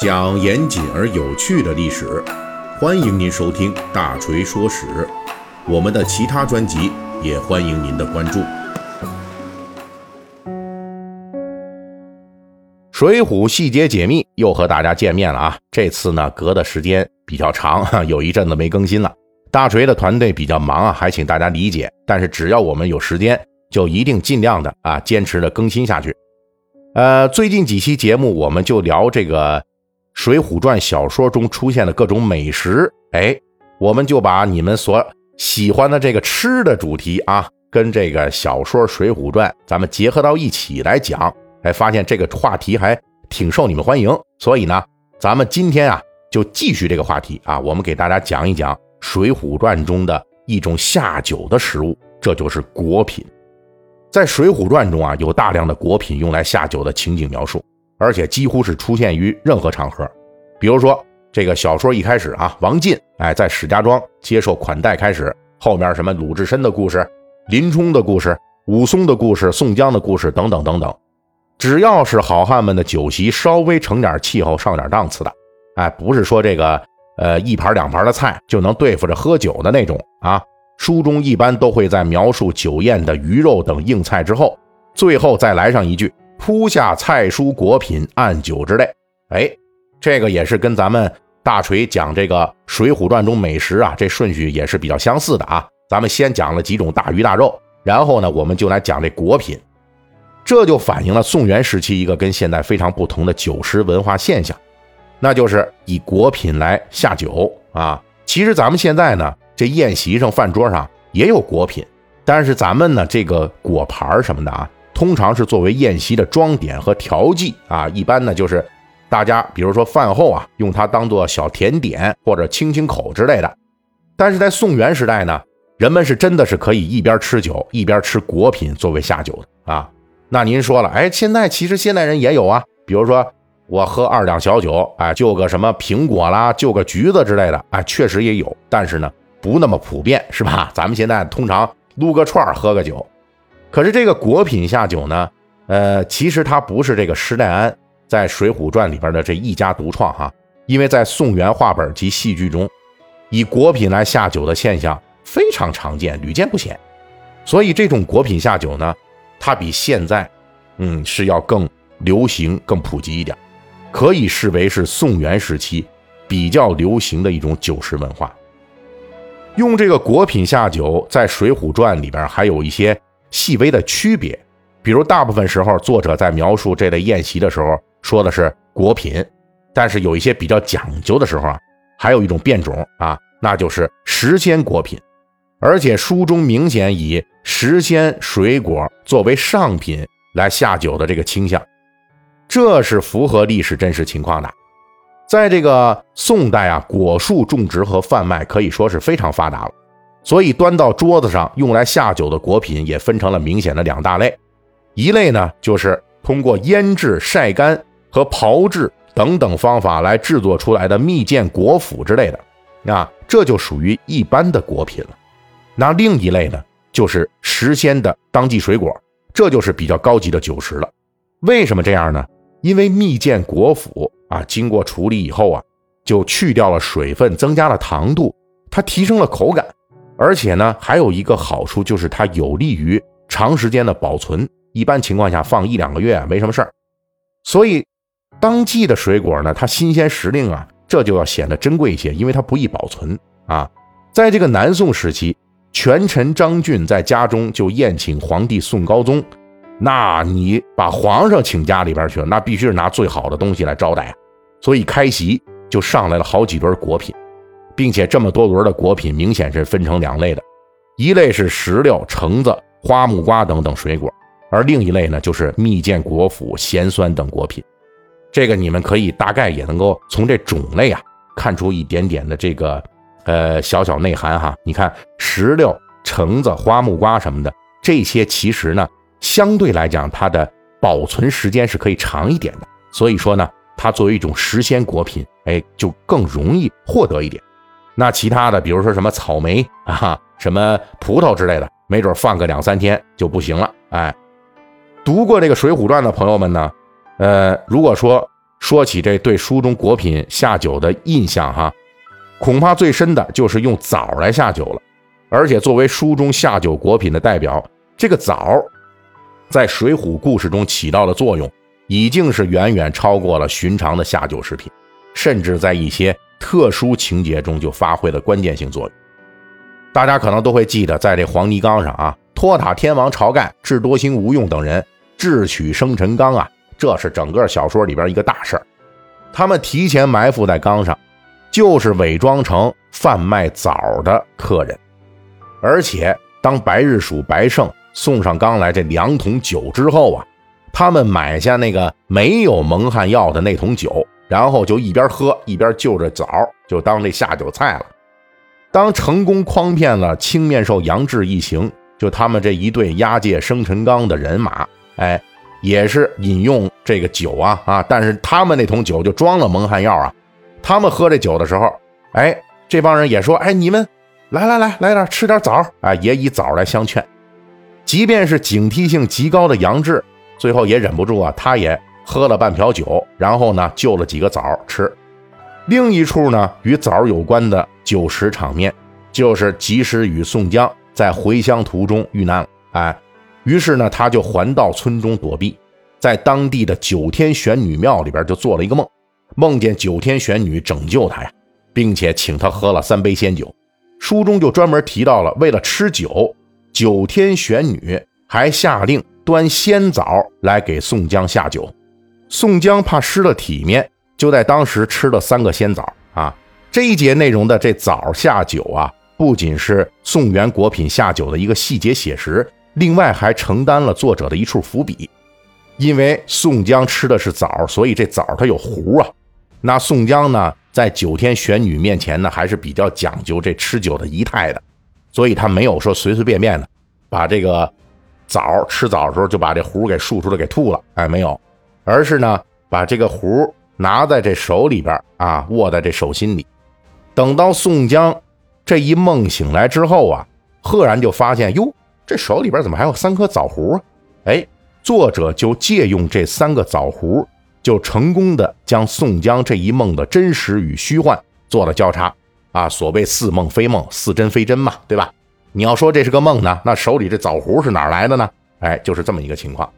讲严谨而有趣的历史，欢迎您收听《大锤说史》。我们的其他专辑也欢迎您的关注。《水浒》细节解密又和大家见面了啊！这次呢，隔的时间比较长，有一阵子没更新了。大锤的团队比较忙啊，还请大家理解。但是只要我们有时间，就一定尽量的啊，坚持的更新下去。呃，最近几期节目，我们就聊这个。《水浒传》小说中出现的各种美食，哎，我们就把你们所喜欢的这个吃的主题啊，跟这个小说《水浒传》咱们结合到一起来讲，哎，发现这个话题还挺受你们欢迎，所以呢，咱们今天啊就继续这个话题啊，我们给大家讲一讲《水浒传》中的一种下酒的食物，这就是果品。在《水浒传》中啊，有大量的果品用来下酒的情景描述。而且几乎是出现于任何场合，比如说这个小说一开始啊，王进哎在史家庄接受款待开始，后面什么鲁智深的故事、林冲的故事、武松的故事、宋江的故事等等等等，只要是好汉们的酒席稍微成点气候、上点档次的，哎，不是说这个呃一盘两盘的菜就能对付着喝酒的那种啊。书中一般都会在描述酒宴的鱼肉等硬菜之后，最后再来上一句。铺下菜蔬果品按酒之类，哎，这个也是跟咱们大锤讲这个《水浒传》中美食啊，这顺序也是比较相似的啊。咱们先讲了几种大鱼大肉，然后呢，我们就来讲这果品，这就反映了宋元时期一个跟现在非常不同的酒食文化现象，那就是以果品来下酒啊。其实咱们现在呢，这宴席上、饭桌上也有果品，但是咱们呢，这个果盘什么的啊。通常是作为宴席的装点和调剂啊，一般呢就是大家比如说饭后啊，用它当做小甜点或者清清口之类的。但是在宋元时代呢，人们是真的是可以一边吃酒一边吃果品作为下酒的啊。那您说了，哎，现在其实现代人也有啊，比如说我喝二两小酒，哎，就个什么苹果啦，就个橘子之类的，哎，确实也有，但是呢不那么普遍，是吧？咱们现在通常撸个串喝个酒。可是这个果品下酒呢，呃，其实它不是这个施耐庵在《水浒传》里边的这一家独创哈，因为在宋元话本及戏剧中，以果品来下酒的现象非常常见，屡见不鲜。所以这种果品下酒呢，它比现在，嗯，是要更流行、更普及一点，可以视为是宋元时期比较流行的一种酒食文化。用这个果品下酒，在《水浒传》里边还有一些。细微的区别，比如大部分时候作者在描述这类宴席的时候说的是果品，但是有一些比较讲究的时候啊，还有一种变种啊，那就是时鲜果品，而且书中明显以时鲜水果作为上品来下酒的这个倾向，这是符合历史真实情况的。在这个宋代啊，果树种植和贩卖可以说是非常发达了。所以端到桌子上用来下酒的果品也分成了明显的两大类，一类呢就是通过腌制、晒干和炮制等等方法来制作出来的蜜饯果脯之类的，啊，这就属于一般的果品了。那另一类呢就是时鲜的当季水果，这就是比较高级的酒食了。为什么这样呢？因为蜜饯果脯啊，经过处理以后啊，就去掉了水分，增加了糖度，它提升了口感。而且呢，还有一个好处就是它有利于长时间的保存。一般情况下放一两个月没什么事儿。所以，当季的水果呢，它新鲜时令啊，这就要显得珍贵一些，因为它不易保存啊。在这个南宋时期，权臣张俊在家中就宴请皇帝宋高宗，那你把皇上请家里边去了，那必须是拿最好的东西来招待啊。所以开席就上来了好几轮果品。并且这么多轮的果品明显是分成两类的，一类是石榴、橙子、花木瓜等等水果，而另一类呢就是蜜饯果脯、咸酸等果品。这个你们可以大概也能够从这种类啊看出一点点的这个呃小小内涵哈。你看石榴、橙子、花木瓜什么的，这些其实呢相对来讲它的保存时间是可以长一点的，所以说呢它作为一种时鲜果品，哎就更容易获得一点。那其他的，比如说什么草莓啊、什么葡萄之类的，没准放个两三天就不行了。哎，读过这个《水浒传》的朋友们呢，呃，如果说《说起这对书中果品下酒的印象哈，恐怕最深的就是用枣来下酒了。而且作为书中下酒果品的代表，这个枣在《水浒》故事中起到的作用，已经是远远超过了寻常的下酒食品，甚至在一些特殊情节中就发挥了关键性作用。大家可能都会记得，在这黄泥冈上啊，托塔天王晁盖、智多星吴用等人智取生辰纲啊，这是整个小说里边一个大事儿。他们提前埋伏在冈上，就是伪装成贩卖枣的客人。而且，当白日鼠白胜送上刚来这两桶酒之后啊，他们买下那个没有蒙汗药的那桶酒，然后就一边喝一边就着枣，就当这下酒菜了。当成功诓骗了青面兽杨志一行，就他们这一队押解生辰纲的人马，哎，也是饮用这个酒啊啊！但是他们那桶酒就装了蒙汗药啊。他们喝这酒的时候，哎，这帮人也说，哎，你们。来来来，来点吃点枣啊！也以枣来相劝。即便是警惕性极高的杨志，最后也忍不住啊，他也喝了半瓢酒，然后呢，就了几个枣吃。另一处呢，与枣有关的酒食场面，就是及时雨宋江在回乡途中遇难了。哎，于是呢，他就还到村中躲避，在当地的九天玄女庙里边就做了一个梦，梦见九天玄女拯救他呀，并且请他喝了三杯仙酒。书中就专门提到了，为了吃酒，九天玄女还下令端仙枣来给宋江下酒。宋江怕失了体面，就在当时吃了三个仙枣啊。这一节内容的这枣下酒啊，不仅是宋元果品下酒的一个细节写实，另外还承担了作者的一处伏笔。因为宋江吃的是枣，所以这枣它有核啊。那宋江呢？在九天玄女面前呢，还是比较讲究这吃酒的仪态的，所以他没有说随随便便的把这个枣吃枣的时候就把这壶给漱出来给吐了，哎，没有，而是呢把这个壶拿在这手里边啊，握在这手心里。等到宋江这一梦醒来之后啊，赫然就发现哟，这手里边怎么还有三颗枣核啊？哎，作者就借用这三个枣核。就成功的将宋江这一梦的真实与虚幻做了交叉啊，所谓似梦非梦，似真非真嘛，对吧？你要说这是个梦呢，那手里这枣核是哪来的呢？哎，就是这么一个情况。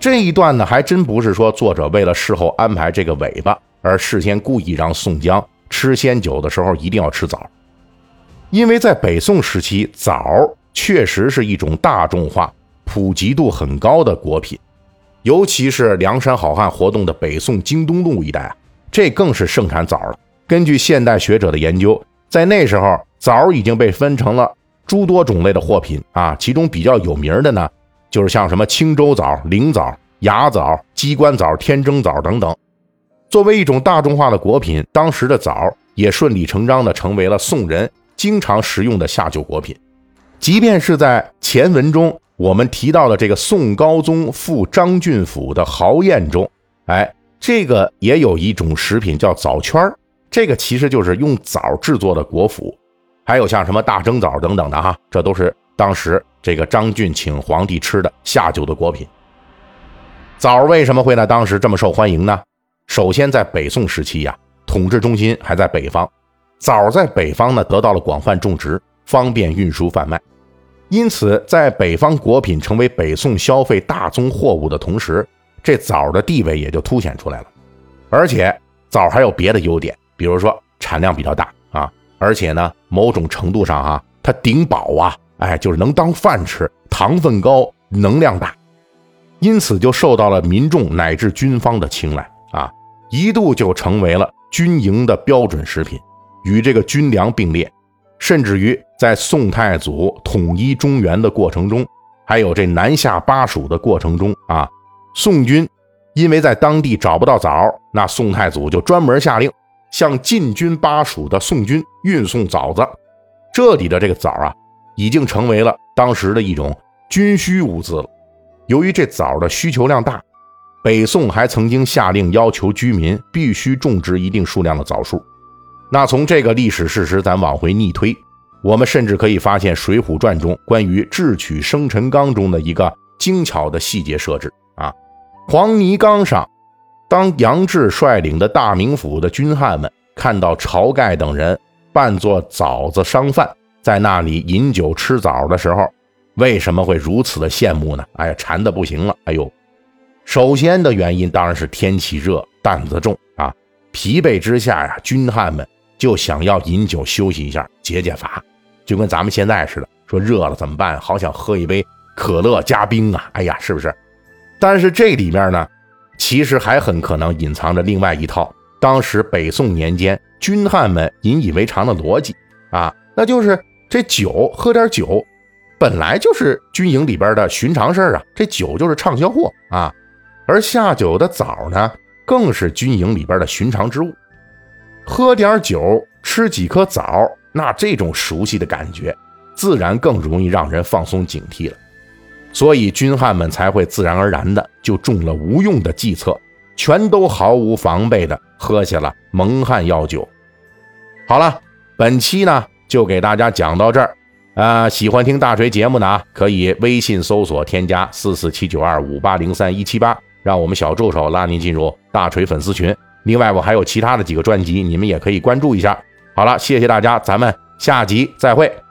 这一段呢，还真不是说作者为了事后安排这个尾巴而事先故意让宋江吃仙酒的时候一定要吃枣，因为在北宋时期，枣确实是一种大众化、普及度很高的果品。尤其是梁山好汉活动的北宋京东路一带啊，这更是盛产枣了。根据现代学者的研究，在那时候，枣已经被分成了诸多种类的货品啊，其中比较有名的呢，就是像什么青州枣、灵枣、芽枣、鸡冠枣、天蒸枣等等。作为一种大众化的果品，当时的枣也顺理成章地成为了宋人经常食用的下酒果品。即便是在前文中。我们提到的这个宋高宗赴张俊府的豪宴中，哎，这个也有一种食品叫枣圈儿这个其实就是用枣制作的果脯，还有像什么大蒸枣等等的哈，这都是当时这个张俊请皇帝吃的下酒的果品。枣为什么会在当时这么受欢迎呢？首先，在北宋时期呀，统治中心还在北方，枣在北方呢得到了广泛种植，方便运输贩卖。因此，在北方果品成为北宋消费大宗货物的同时，这枣的地位也就凸显出来了。而且，枣还有别的优点，比如说产量比较大啊，而且呢，某种程度上哈，它顶饱啊，哎，就是能当饭吃，糖分高，能量大，因此就受到了民众乃至军方的青睐啊，一度就成为了军营的标准食品，与这个军粮并列。甚至于在宋太祖统一中原的过程中，还有这南下巴蜀的过程中啊，宋军因为在当地找不到枣，那宋太祖就专门下令向进军巴蜀的宋军运送枣子。这里的这个枣啊，已经成为了当时的一种军需物资了。由于这枣的需求量大，北宋还曾经下令要求居民必须种植一定数量的枣树。那从这个历史事实咱往回逆推，我们甚至可以发现《水浒传》中关于智取生辰纲中的一个精巧的细节设置啊，黄泥冈上当杨志率领的大名府的军汉们看到晁盖等人扮作枣子商贩，在那里饮酒吃枣的时候，为什么会如此的羡慕呢？哎呀，馋的不行了！哎呦，首先的原因当然是天气热，担子重啊，疲惫之下呀，军汉们就想要饮酒休息一下，解解乏，就跟咱们现在似的，说热了怎么办？好想喝一杯可乐加冰啊！哎呀，是不是？但是这里面呢？其实还很可能隐藏着另外一套当时北宋年间军汉们引以为常的逻辑啊，那就是这酒喝点酒，本来就是军营里边的寻常事儿啊，这酒就是畅销货啊，而下酒的枣呢，更是军营里边的寻常之物。喝点酒，吃几颗枣，那这种熟悉的感觉，自然更容易让人放松警惕了。所以军汉们才会自然而然的就中了无用的计策，全都毫无防备的喝下了蒙汗药酒。好了，本期呢就给大家讲到这儿。啊，喜欢听大锤节目的啊，可以微信搜索添加四四七九二五八零三一七八，让我们小助手拉您进入大锤粉丝群。另外，我还有其他的几个专辑，你们也可以关注一下。好了，谢谢大家，咱们下集再会。